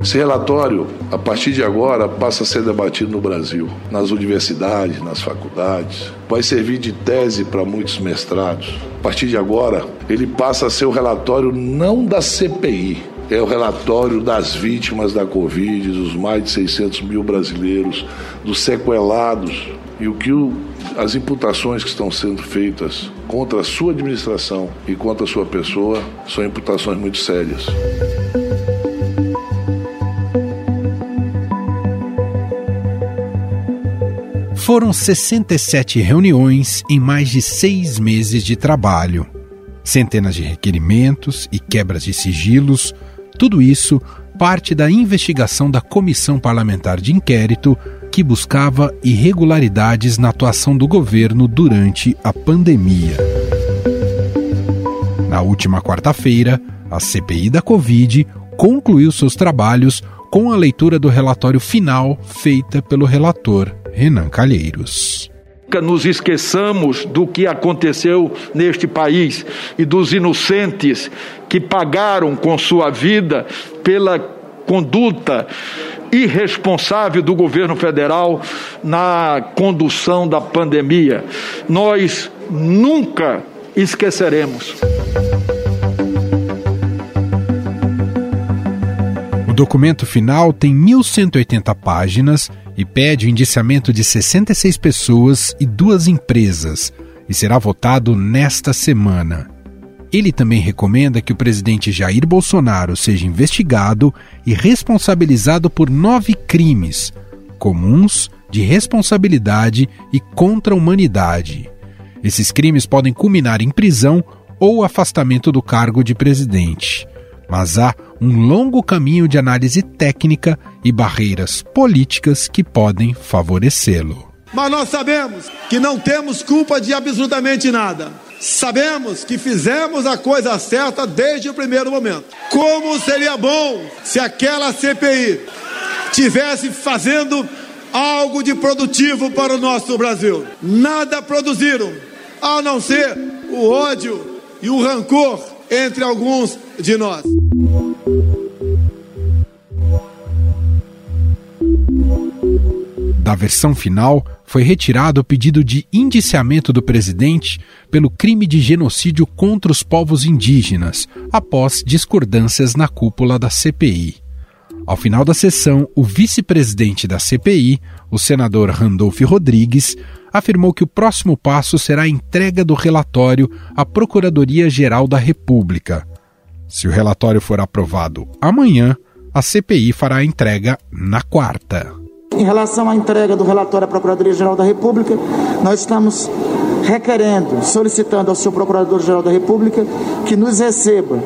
Esse relatório, a partir de agora, passa a ser debatido no Brasil, nas universidades, nas faculdades. Vai servir de tese para muitos mestrados. A partir de agora, ele passa a ser o relatório não da CPI, é o relatório das vítimas da Covid, dos mais de 600 mil brasileiros, dos sequelados e o que o, as imputações que estão sendo feitas contra a sua administração e contra a sua pessoa são imputações muito sérias. Foram 67 reuniões em mais de seis meses de trabalho. Centenas de requerimentos e quebras de sigilos, tudo isso parte da investigação da Comissão Parlamentar de Inquérito que buscava irregularidades na atuação do governo durante a pandemia. Na última quarta-feira, a CPI da Covid concluiu seus trabalhos com a leitura do relatório final feita pelo relator Renan Calheiros. Nunca nos esqueçamos do que aconteceu neste país e dos inocentes que pagaram com sua vida pela conduta irresponsável do governo federal na condução da pandemia. Nós nunca esqueceremos. Documento final tem 1.180 páginas e pede o indiciamento de 66 pessoas e duas empresas, e será votado nesta semana. Ele também recomenda que o presidente Jair Bolsonaro seja investigado e responsabilizado por nove crimes comuns de responsabilidade e contra a humanidade. Esses crimes podem culminar em prisão ou afastamento do cargo de presidente. Mas há um longo caminho de análise técnica e barreiras políticas que podem favorecê-lo. Mas nós sabemos que não temos culpa de absolutamente nada. Sabemos que fizemos a coisa certa desde o primeiro momento. Como seria bom se aquela CPI tivesse fazendo algo de produtivo para o nosso Brasil. Nada produziram, a não ser o ódio e o rancor entre alguns de nós. Da versão final, foi retirado o pedido de indiciamento do presidente pelo crime de genocídio contra os povos indígenas, após discordâncias na cúpula da CPI. Ao final da sessão, o vice-presidente da CPI, o senador Randolph Rodrigues, afirmou que o próximo passo será a entrega do relatório à Procuradoria-Geral da República. Se o relatório for aprovado amanhã, a CPI fará a entrega na quarta. Em relação à entrega do relatório à Procuradoria-Geral da República, nós estamos requerendo, solicitando ao senhor Procurador-Geral da República que nos receba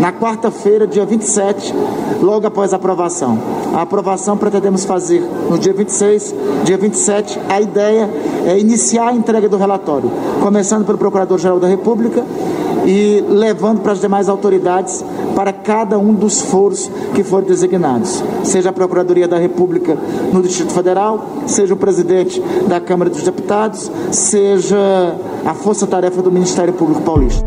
na quarta-feira, dia 27, logo após a aprovação. A aprovação pretendemos fazer no dia 26, dia 27. A ideia é iniciar a entrega do relatório, começando pelo Procurador-Geral da República e levando para as demais autoridades para cada um dos foros que forem designados, seja a Procuradoria da República no Distrito Federal, seja o presidente da Câmara dos Deputados, seja a Força Tarefa do Ministério Público Paulista.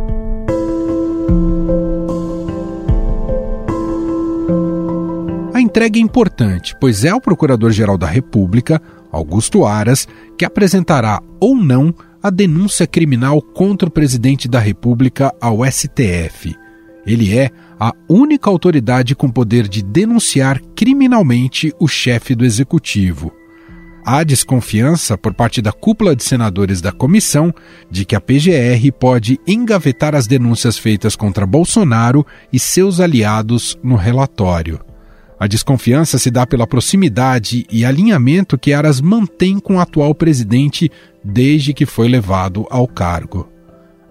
A entrega é importante, pois é o Procurador-Geral da República, Augusto Aras, que apresentará ou não a denúncia criminal contra o presidente da República ao STF. Ele é a única autoridade com poder de denunciar criminalmente o chefe do executivo. Há desconfiança por parte da cúpula de senadores da comissão de que a PGR pode engavetar as denúncias feitas contra Bolsonaro e seus aliados no relatório. A desconfiança se dá pela proximidade e alinhamento que Aras mantém com o atual presidente desde que foi levado ao cargo.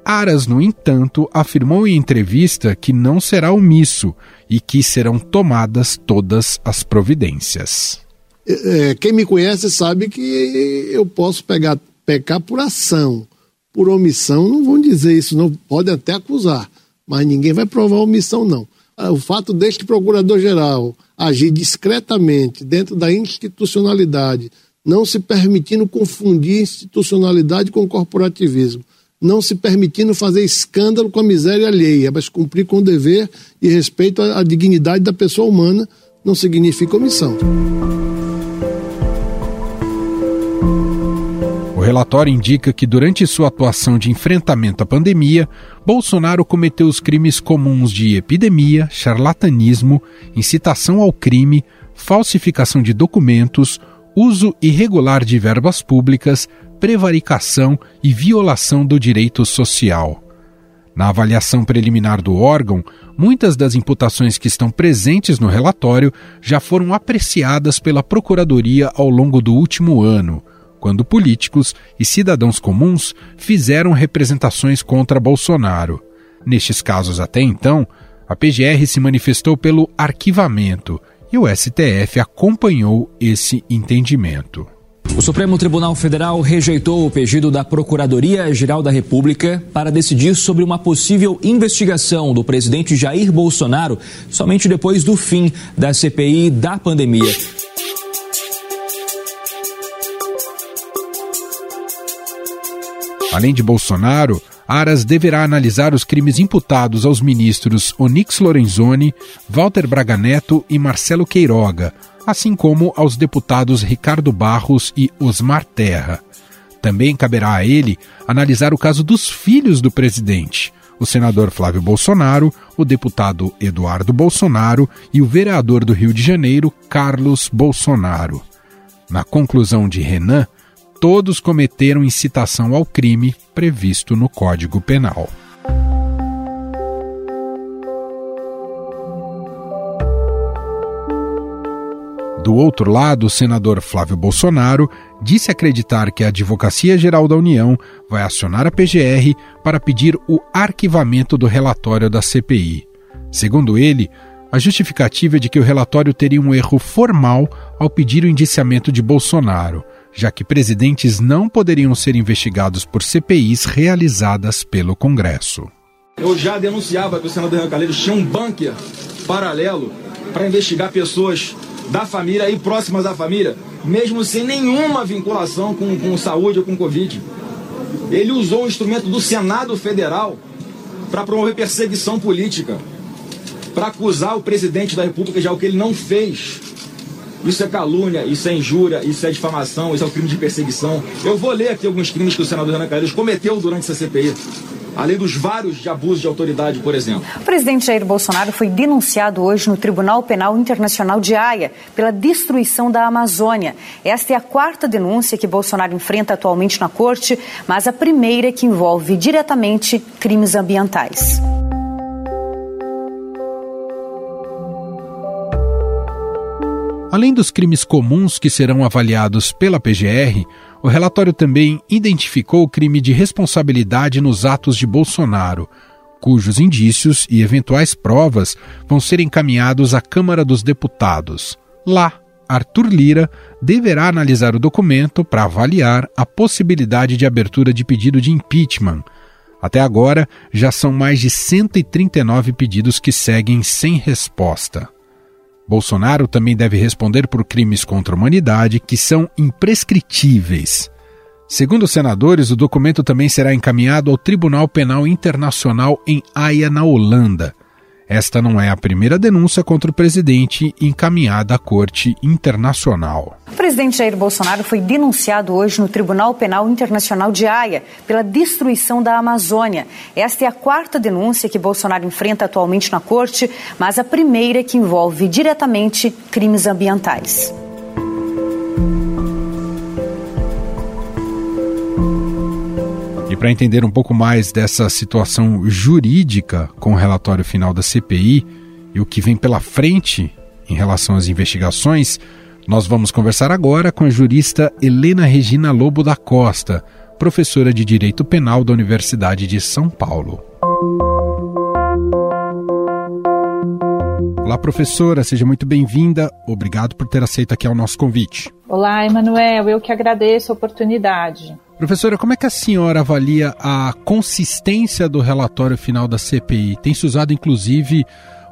Aras, no entanto, afirmou em entrevista que não será omisso e que serão tomadas todas as providências. É, quem me conhece sabe que eu posso pegar, pecar por ação, por omissão, não vão dizer isso, não podem até acusar, mas ninguém vai provar omissão, não. Ah, o fato deste procurador-geral agir discretamente dentro da institucionalidade, não se permitindo confundir institucionalidade com corporativismo, não se permitindo fazer escândalo com a miséria alheia, mas cumprir com o dever e respeito à, dignidade da pessoa humana, não significa omissão. O relatório indica que durante sua atuação de enfrentamento à pandemia, Bolsonaro cometeu os crimes comuns de epidemia, charlatanismo, incitação ao crime, falsificação de documentos, uso irregular de verbas públicas, prevaricação e violação do direito social. Na avaliação preliminar do órgão, muitas das imputações que estão presentes no relatório já foram apreciadas pela Procuradoria ao longo do último ano, quando políticos e cidadãos comuns fizeram representações contra Bolsonaro. Nestes casos até então, a PGR se manifestou pelo arquivamento e o STF acompanhou esse entendimento. O Supremo Tribunal Federal rejeitou o pedido da Procuradoria-Geral da República para decidir sobre uma possível investigação do presidente Jair Bolsonaro somente depois do fim da CPI da pandemia. Além de Bolsonaro, Aras deverá analisar os crimes imputados aos ministros Onyx Lorenzoni, Walter Braga Neto e Marcelo Queiroga, assim como aos deputados Ricardo Barros e Osmar Terra. Também caberá a ele analisar o caso dos filhos do presidente, o senador Flávio Bolsonaro, o deputado Eduardo Bolsonaro e o vereador do Rio de Janeiro, Carlos Bolsonaro. Na conclusão de Renan, todos cometeram incitação ao crime previsto no Código Penal. Do outro lado, o senador Flávio Bolsonaro disse acreditar que a Advocacia Geral da União vai acionar a PGR para pedir o arquivamento do relatório da CPI. Segundo ele, a justificativa é de que o relatório teria um erro formal ao pedir o indiciamento de Bolsonaro, já que presidentes não poderiam ser investigados por CPIs realizadas pelo Congresso. Eu já denunciava que o senador Renan Calheiros tinha um bunker paralelo para investigar pessoas da família e próximas da família, mesmo sem nenhuma vinculação com, com saúde ou com Covid. Ele usou o instrumento do Senado Federal para promover perseguição política, para acusar o presidente da República de algo que ele não fez. Isso é calúnia, isso é injúria, isso é difamação, isso é um crime de perseguição. Eu vou ler aqui alguns crimes que o senador Renan Calheiros cometeu durante essa CPI além dos vários de abuso de autoridade, por exemplo. O presidente Jair Bolsonaro foi denunciado hoje no Tribunal Penal Internacional de Haia pela destruição da Amazônia. Esta é a quarta denúncia que Bolsonaro enfrenta atualmente na corte, mas a primeira que envolve diretamente crimes ambientais. Além dos crimes comuns que serão avaliados pela PGR, o relatório também identificou o crime de responsabilidade nos atos de Bolsonaro, cujos indícios e eventuais provas vão ser encaminhados à Câmara dos Deputados. Lá, Arthur Lira deverá analisar o documento para avaliar a possibilidade de abertura de pedido de impeachment. Até agora, já são mais de 139 pedidos que seguem sem resposta. Bolsonaro também deve responder por crimes contra a humanidade que são imprescritíveis. Segundo os senadores, o documento também será encaminhado ao Tribunal Penal Internacional em Haia, na Holanda. Esta não é a primeira denúncia contra o presidente encaminhada à Corte Internacional. O presidente Jair Bolsonaro foi denunciado hoje no Tribunal Penal Internacional de Haia pela destruição da Amazônia. Esta é a quarta denúncia que Bolsonaro enfrenta atualmente na Corte, mas a primeira que envolve diretamente crimes ambientais. Para entender um pouco mais dessa situação jurídica com o relatório final da CPI e o que vem pela frente em relação às investigações, nós vamos conversar agora com a jurista Helena Regina Lobo da Costa, professora de Direito Penal da Universidade de São Paulo. Olá, professora, seja muito bem-vinda. Obrigado por ter aceito aqui o nosso convite. Olá, Emanuel, eu que agradeço a oportunidade. Professora, como é que a senhora avalia a consistência do relatório final da CPI? Tem se usado, inclusive,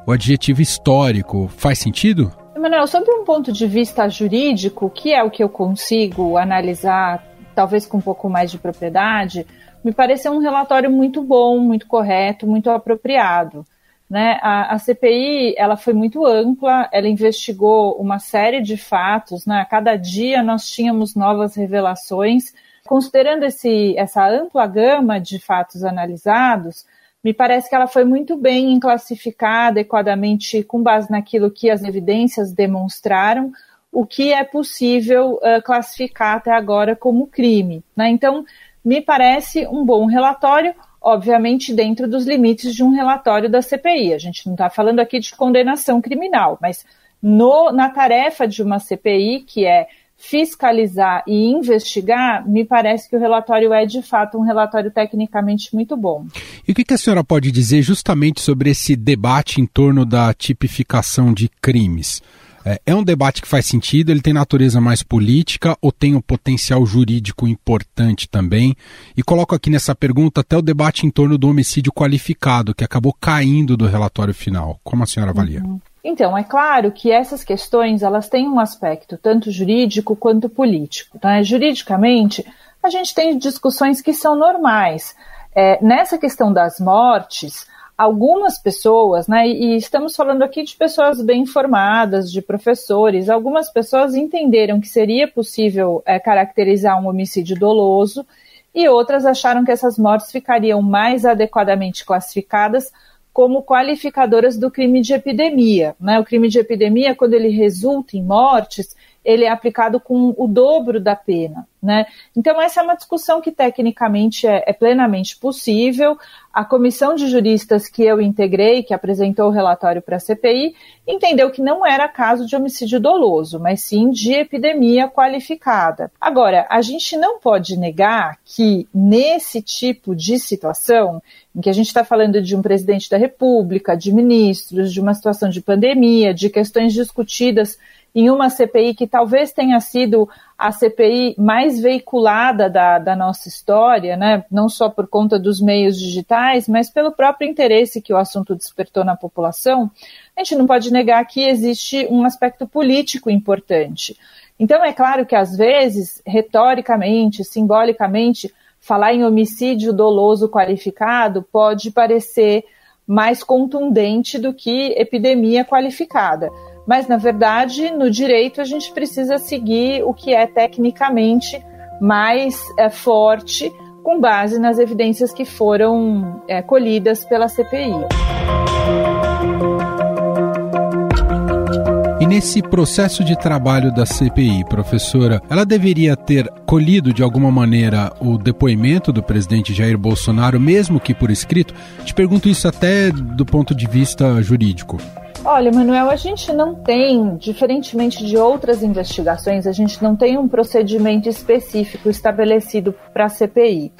o adjetivo histórico. Faz sentido? Emanuel, sob um ponto de vista jurídico, que é o que eu consigo analisar, talvez com um pouco mais de propriedade, me pareceu um relatório muito bom, muito correto, muito apropriado. Né? A, a, CPI ela foi muito ampla, ela investigou uma série de fatos, né? a cada dia nós tínhamos novas revelações. Considerando esse, essa ampla gama de fatos analisados, me parece que ela foi muito bem classificada adequadamente com base naquilo que as evidências demonstraram, o que é possível uh, classificar até agora como crime. Né? Então, me parece um bom relatório, obviamente dentro dos limites de um relatório da CPI. A gente não está falando aqui de condenação criminal, mas no, na tarefa de uma CPI, que é fiscalizar e investigar, me parece que o relatório é de fato um relatório tecnicamente muito bom. E o que a senhora pode dizer justamente sobre esse debate em torno da tipificação de crimes? É, é um debate que faz sentido, ele tem natureza mais política ou tem um potencial jurídico importante também? E coloco aqui nessa pergunta até o debate em torno do homicídio qualificado, que acabou caindo do relatório final. Como a senhora avalia? Uhum. Então, é claro que essas questões elas têm um aspecto tanto jurídico quanto político. Tá? Juridicamente, a gente tem discussões que são normais. É, nessa questão das mortes, algumas pessoas, né, e estamos falando aqui de pessoas bem informadas, de professores, algumas pessoas entenderam que seria possível é, caracterizar um homicídio doloso e outras acharam que essas mortes ficariam mais adequadamente classificadas como qualificadoras do crime de epidemia. Né? O crime de epidemia, quando ele resulta em mortes, ele é aplicado com o dobro da pena. Né? Então, essa é uma discussão que tecnicamente é, é, plenamente possível. A comissão de juristas que eu integrei, que apresentou o relatório para a CPI, entendeu que não era caso de homicídio doloso, mas sim de epidemia qualificada. Agora, a gente não pode negar que nesse tipo de situação, em que a gente está falando de um presidente da República, de ministros, de uma situação de pandemia, de questões discutidas em uma CPI que talvez tenha sido a CPI mais veiculada da, da, nossa história, né? não só por conta dos meios digitais, mas pelo próprio interesse que o assunto despertou na população, a gente não pode negar que existe um aspecto político importante. Então, é claro que, às vezes, retoricamente, simbolicamente, falar em homicídio doloso qualificado pode parecer mais contundente do que epidemia qualificada mas na verdade no direito a gente precisa seguir o que é tecnicamente mais é, forte com base nas evidências que foram é, colhidas pela CPI. Nesse processo de trabalho da CPI, professora, ela deveria ter colhido de alguma maneira o depoimento do presidente Jair Bolsonaro, mesmo que por escrito? Te pergunto isso até do ponto de vista jurídico. Olha, Manuel, a gente não tem, diferentemente de outras investigações, a gente não tem um procedimento específico estabelecido para a CPI.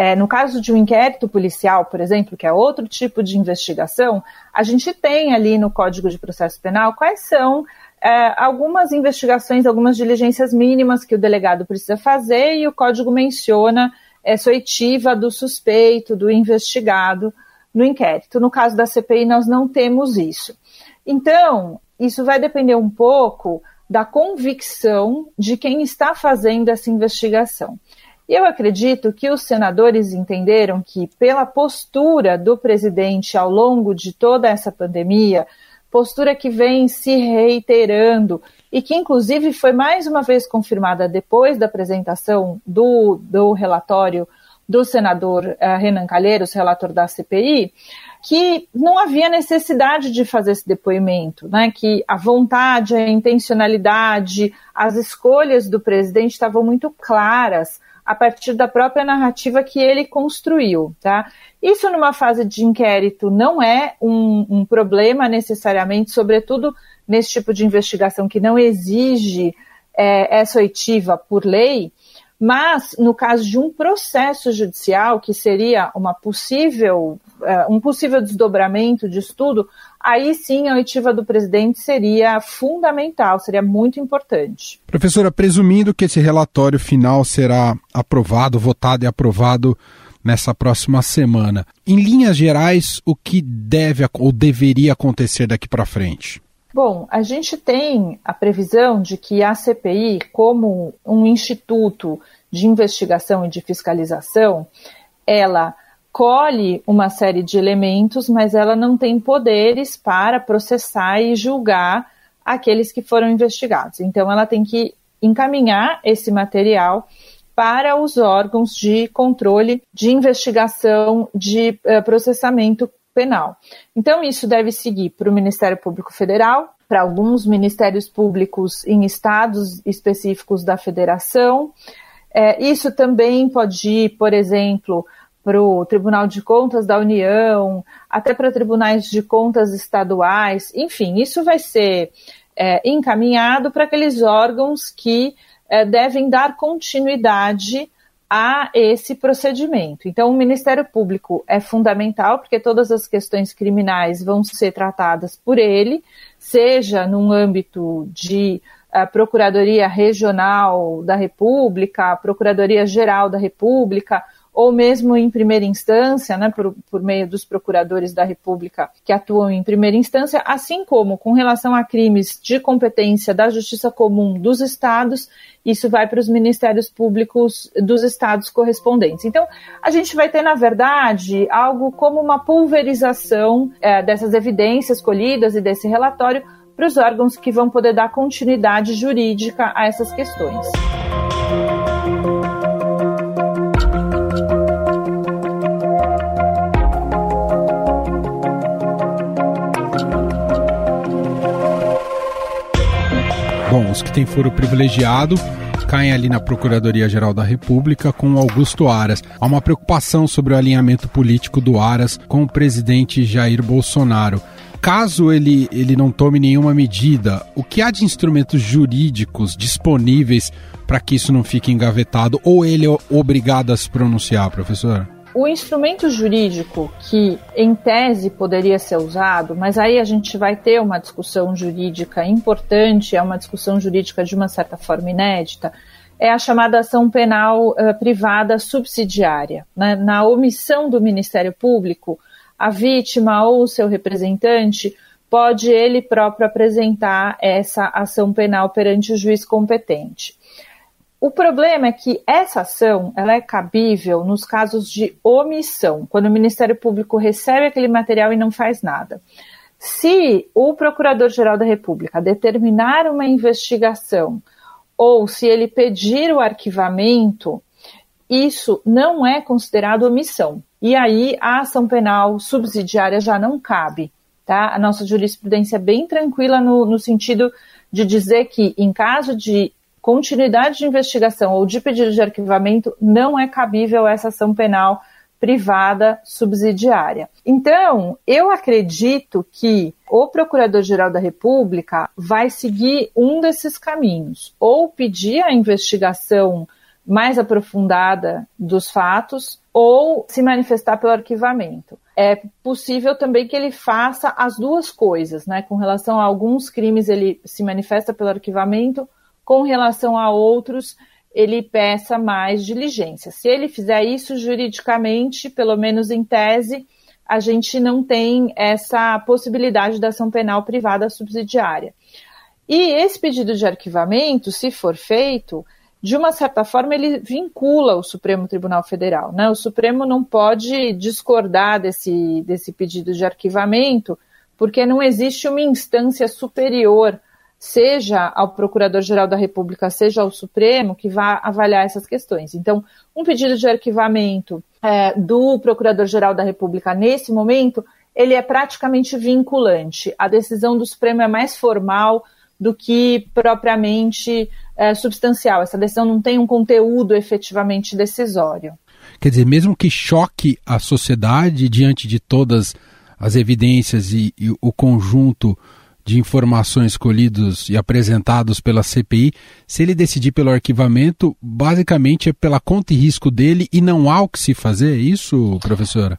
É, no caso de um inquérito policial, por exemplo, que é outro tipo de investigação, a gente tem ali no Código de Processo Penal quais são é, algumas investigações, algumas diligências mínimas que o delegado precisa fazer e o código menciona essa oitiva do suspeito, do investigado no inquérito. No caso da CPI, nós não temos isso. Então, isso vai depender um pouco da convicção de quem está fazendo essa investigação. E eu acredito que os senadores entenderam que, pela postura do presidente ao longo de toda essa pandemia, postura que vem se reiterando e que, inclusive, foi mais uma vez confirmada depois da apresentação do, do relatório do senador uh, Renan Calheiros, relator da CPI, que não havia necessidade de fazer esse depoimento, né? que a vontade, a intencionalidade, as escolhas do presidente estavam muito claras a partir da própria narrativa que ele construiu. Tá? Isso, numa fase de inquérito, não é um, um problema necessariamente, sobretudo nesse tipo de investigação que não exige é, essa oitiva por lei, mas, no caso de um processo judicial, que seria uma possível, uh, um possível desdobramento de estudo, aí sim a oitiva do presidente seria fundamental, seria muito importante. Professora, presumindo que esse relatório final será aprovado, votado e aprovado nessa próxima semana, em linhas gerais, o que deve ou deveria acontecer daqui para frente? Bom, a gente tem a previsão de que a CPI, como um instituto de investigação e de fiscalização, ela colhe uma série de elementos, mas ela não tem poderes para processar e julgar aqueles que foram investigados. Então, ela tem que encaminhar esse material para os órgãos de controle de investigação de uh, processamento penal. Então, isso deve seguir para o Ministério Público Federal, para alguns ministérios públicos em estados específicos da federação. É, isso também pode ir, por exemplo, para o Tribunal de Contas da União, até para tribunais de contas estaduais, enfim, isso vai ser é, encaminhado para aqueles órgãos que é, devem dar continuidade a esse procedimento. Então, o Ministério Público é fundamental, porque todas as questões criminais vão ser tratadas por ele, seja num âmbito de uh, Procuradoria Regional da República, Procuradoria Geral da República, ou mesmo em primeira instância, né, por, por meio dos procuradores da República que atuam em primeira instância, assim como com relação a crimes de competência da Justiça Comum dos Estados, isso vai para os ministérios públicos dos estados correspondentes. Então, a gente vai ter, na verdade, algo como uma pulverização é, dessas evidências colhidas e desse relatório para os órgãos que vão poder dar continuidade jurídica a essas questões. Bom, os que têm foro privilegiado caem ali na Procuradoria-Geral da República com Augusto Aras. Há uma preocupação sobre o alinhamento político do Aras com o presidente Jair Bolsonaro. Caso ele, ele não tome nenhuma medida, o que há de instrumentos jurídicos disponíveis para que isso não fique engavetado ou ele é obrigado a se pronunciar, professor? O instrumento jurídico que, em tese, poderia ser usado, mas aí a gente vai ter uma discussão jurídica importante, é uma discussão jurídica de uma certa forma inédita, é a chamada ação penal uh, privada subsidiária. Né? Na omissão do Ministério Público, a vítima ou o seu representante pode ele próprio apresentar essa ação penal perante o juiz competente. O problema é que essa ação ela é cabível nos casos de omissão, quando o Ministério Público recebe aquele material e não faz nada. Se o Procurador-Geral da República determinar uma investigação ou se ele pedir o arquivamento, isso não é considerado omissão. E aí a ação penal subsidiária já não cabe. Tá? A nossa jurisprudência é bem tranquila no, no sentido de dizer que, em caso de continuidade de investigação ou de pedido de arquivamento, não é cabível essa ação penal privada subsidiária. Então, eu acredito que o Procurador-Geral da República vai seguir um desses caminhos, ou pedir a investigação mais aprofundada dos fatos, ou se manifestar pelo arquivamento. É possível também que ele faça as duas coisas, né? Com relação a alguns crimes, ele se manifesta pelo arquivamento, com relação a outros, ele peça mais diligência. Se ele fizer isso juridicamente, pelo menos em tese, a gente não tem essa possibilidade da ação penal privada subsidiária. E esse pedido de arquivamento, se for feito, de uma certa forma, ele vincula o Supremo Tribunal Federal. Né? O Supremo não pode discordar desse, desse pedido de arquivamento, porque não existe uma instância superior seja ao Procurador-Geral da República, seja ao Supremo, que vá avaliar essas questões. Então, um pedido de arquivamento é, do Procurador-Geral da República nesse momento, ele é praticamente vinculante. A decisão do Supremo é mais formal do que propriamente é, substancial. Essa decisão não tem um conteúdo efetivamente decisório. Quer dizer, mesmo que choque a sociedade diante de todas as evidências e, e o conjunto de informações colhidos e apresentados pela CPI, se ele decidir pelo arquivamento, basicamente é pela conta e risco dele e não há o que se fazer, é isso, professora?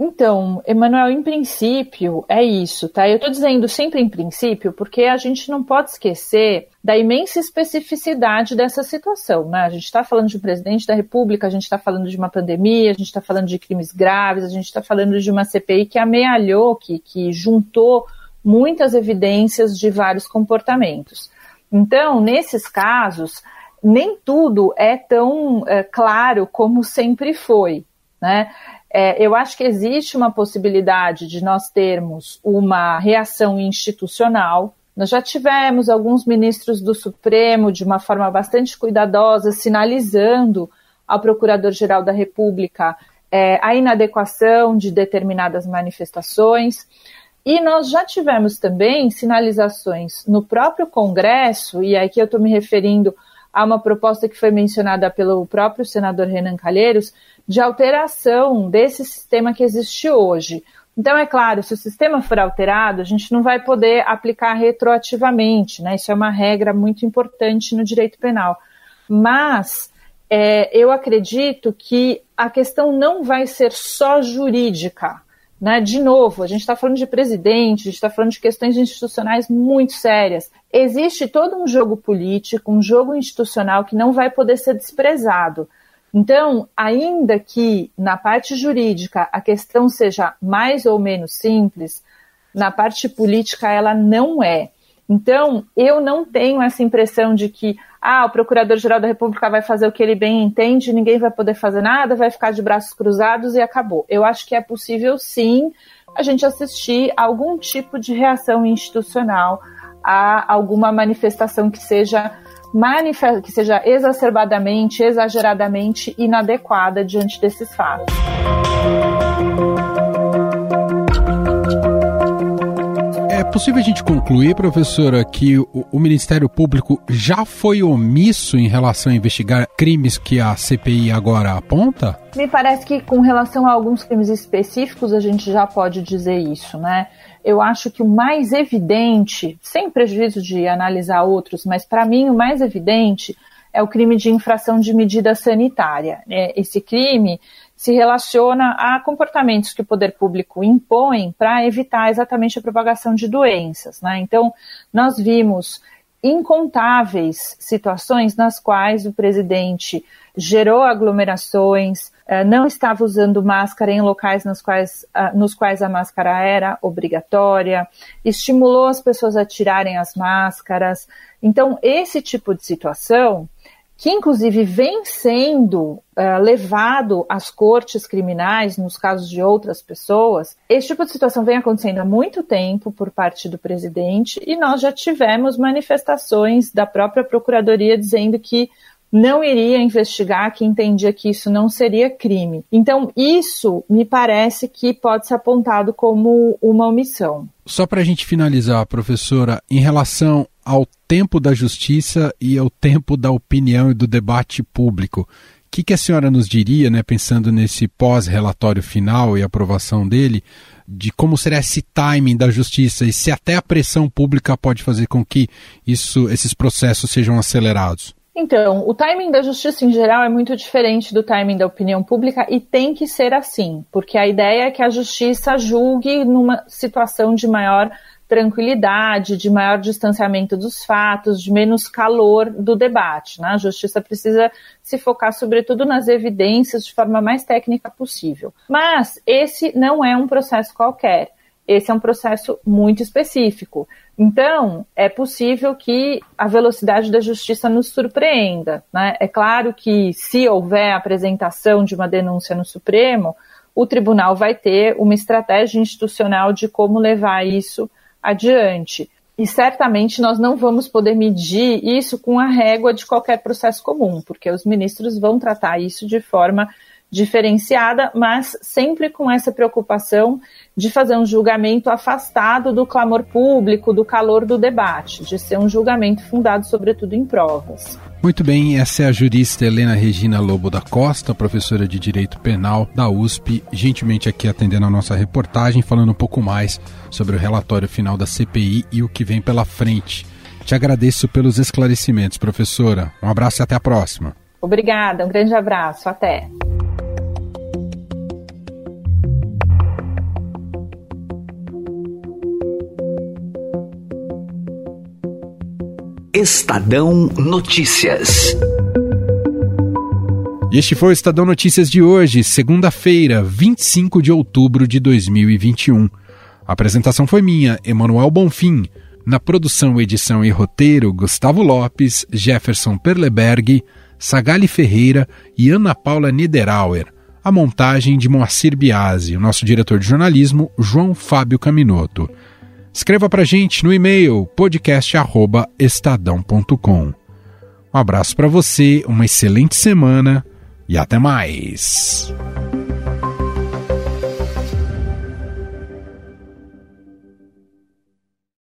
Então, Emanuel, em princípio é isso, tá? Eu estou dizendo sempre em princípio porque a gente não pode esquecer da imensa especificidade dessa situação, né? A gente está falando de um presidente da República, a gente está falando de uma pandemia, a gente está falando de crimes graves, a gente está falando de uma CPI que amealhou, que, que juntou muitas evidências de vários comportamentos. Então, nesses casos, nem tudo é tão é, claro como sempre foi. Né? É, eu acho que existe uma possibilidade de nós termos uma reação institucional. Nós já tivemos alguns ministros do Supremo, de uma forma bastante cuidadosa, sinalizando ao Procurador-Geral da República é, a inadequação de determinadas manifestações. E nós já tivemos também sinalizações no próprio Congresso, e aqui eu estou me referindo a uma proposta que foi mencionada pelo próprio senador Renan Calheiros, de alteração desse sistema que existe hoje. Então, é claro, se o sistema for alterado, a gente não vai poder aplicar retroativamente, né? Isso é uma regra muito importante no direito penal. Mas é, eu acredito que a questão não vai ser só jurídica. Né? De novo, a gente está falando de presidente, a gente está falando de questões institucionais muito sérias. Existe todo um jogo político, um jogo institucional que não vai poder ser desprezado. Então, ainda que na parte jurídica a questão seja mais ou menos simples, na parte política ela não é. Então, eu não tenho essa impressão de que ah, o Procurador-Geral da República vai fazer o que ele bem entende, ninguém vai poder fazer nada, vai ficar de braços cruzados e acabou. Eu acho que é possível sim a gente assistir a algum tipo de reação institucional a alguma manifestação que seja que seja exacerbadamente, exageradamente inadequada diante desses fatos. Possível a gente concluir, professora, que o, o, Ministério Público já foi omisso em relação a investigar crimes que a CPI agora aponta? Me parece que com relação a alguns crimes específicos a gente já pode dizer isso, né? eu acho que o mais evidente, sem prejuízo de analisar outros, mas para mim o mais evidente é o crime de infração de medida sanitária. É, esse crime se relaciona a comportamentos que o poder público impõe para evitar exatamente a propagação de doenças. Né? Então, nós vimos incontáveis situações nas quais o presidente gerou aglomerações, eh, não estava usando máscara em locais nos quais, ah, nos quais a máscara era obrigatória, estimulou as pessoas a tirarem as máscaras. Então, esse tipo de situação, que inclusive vem sendo uh, levado às cortes criminais, nos casos de outras pessoas, esse tipo de situação vem acontecendo há muito tempo por parte do presidente e nós já tivemos manifestações da própria Procuradoria dizendo que não iria investigar, que entendia que isso não seria crime. Então, isso me parece que pode ser apontado como uma omissão. Só para a gente finalizar, professora, em relação ao tempo da justiça e ao tempo da opinião e do debate público, o que, que a senhora nos diria, né, pensando nesse pós-relatório final e aprovação dele, de como será esse timing da justiça e se até a pressão pública pode fazer com que isso, esses processos sejam acelerados? Então, o timing da justiça em geral é muito diferente do timing da opinião pública e tem que ser assim, porque a ideia é que a justiça julgue numa situação de maior tranquilidade, de maior distanciamento dos fatos, de menos calor do debate. Né? A justiça precisa se focar, sobretudo, nas evidências de forma mais técnica possível. Mas esse não é um processo qualquer. Esse é um processo muito específico. Então, é possível que a velocidade da justiça nos surpreenda. Né? É claro que, se houver apresentação de uma denúncia no Supremo, o tribunal vai ter uma estratégia institucional de como levar isso adiante. E certamente nós não vamos poder medir isso com a régua de qualquer processo comum, porque os ministros vão tratar isso de forma diferenciada, mas sempre com essa preocupação de fazer um julgamento afastado do clamor público, do calor do debate, de ser um julgamento fundado sobretudo em provas. Muito bem, essa é a jurista Helena Regina Lobo da Costa, professora de Direito Penal da USP, gentilmente aqui atendendo a nossa reportagem, falando um pouco mais sobre o relatório final da CPI e o que vem pela frente. Te agradeço pelos esclarecimentos, professora. Um abraço e até a próxima. Obrigada, um grande abraço. Até. Estadão Notícias. Este foi o Estadão Notícias de hoje, segunda-feira, 25 de outubro de 2021. A apresentação foi minha, Emanuel Bonfim. Na produção, edição e roteiro, Gustavo Lopes, Jefferson Perleberg, Sagali Ferreira e Ana Paula Niederauer. a montagem de Moacir Biasi, o nosso diretor de jornalismo, João Fábio Caminoto. Escreva para gente no e-mail podcast@estadão.com. Um abraço para você, uma excelente semana e até mais.